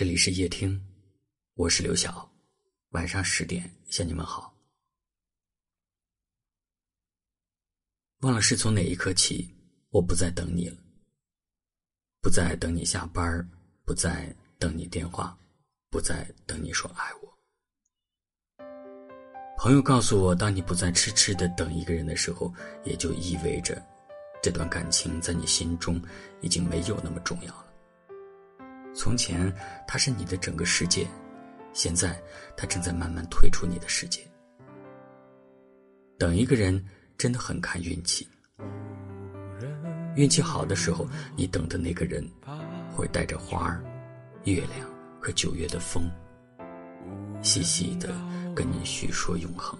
这里是夜听，我是刘晓。晚上十点向你们好。忘了是从哪一刻起，我不再等你了，不再等你下班不再等你电话，不再等你说爱我。朋友告诉我，当你不再痴痴的等一个人的时候，也就意味着这段感情在你心中已经没有那么重要了。从前，他是你的整个世界，现在他正在慢慢退出你的世界。等一个人真的很看运气，运气好的时候，你等的那个人会带着花儿、月亮和九月的风，细细的跟你叙说永恒；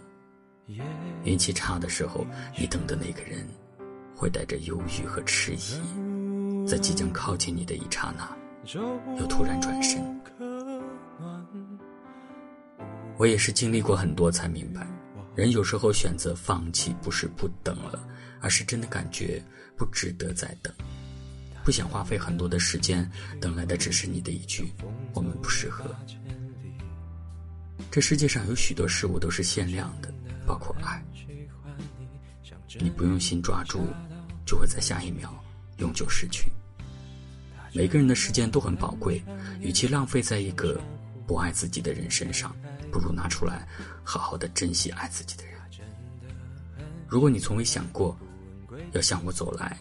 运气差的时候，你等的那个人会带着忧郁和迟疑，在即将靠近你的一刹那。又突然转身，我也是经历过很多才明白，人有时候选择放弃，不是不等了，而是真的感觉不值得再等，不想花费很多的时间，等来的只是你的一句“我们不适合”。这世界上有许多事物都是限量的，包括爱，你不用心抓住，就会在下一秒永久失去。每个人的时间都很宝贵，与其浪费在一个不爱自己的人身上，不如拿出来好好的珍惜爱自己的人。如果你从未想过要向我走来，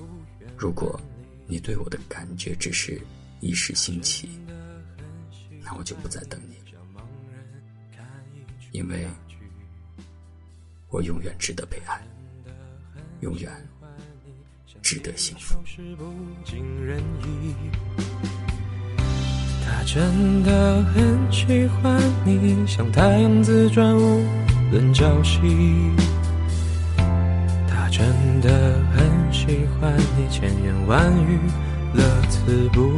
如果你对我的感觉只是一时兴起，那我就不再等你，因为我永远值得被爱，永远。值得幸福。他真的很喜欢你，像太阳自转无论朝夕。他真的很喜欢你，千言万语乐此不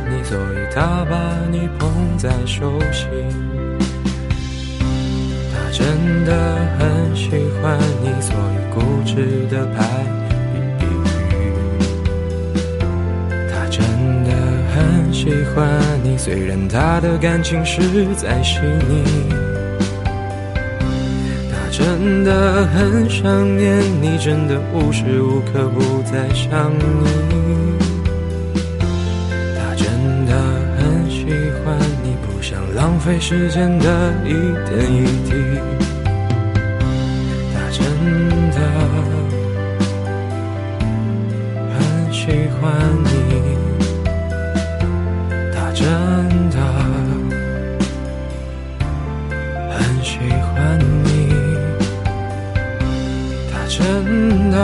所以他把你捧在手心。他真的很喜欢你，所以固执的拍比喻。他真的很喜欢你，虽然他的感情实在细腻。他真的很想念你，真的无时无刻不在想你。想浪费时间的一点一滴。他真的很喜欢你，他真的很喜欢你，他真的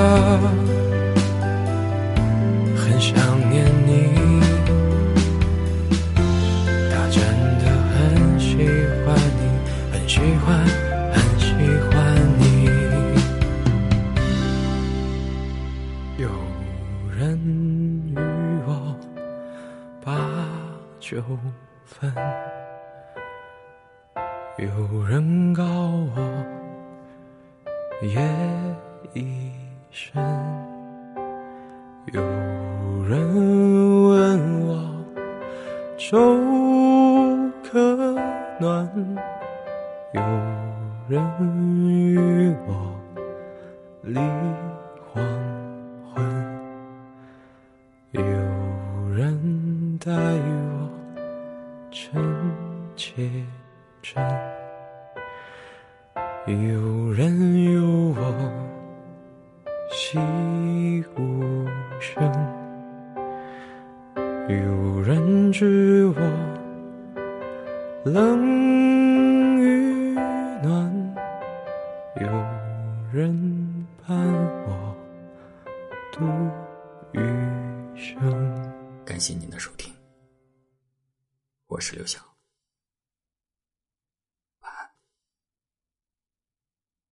欢，很喜欢你，有。人与我把酒分，有人告我夜已深，有人问我手立黄昏，有人待我真切真，有人有我惜无声。有人知我冷余生。感谢您的收听，我是刘翔。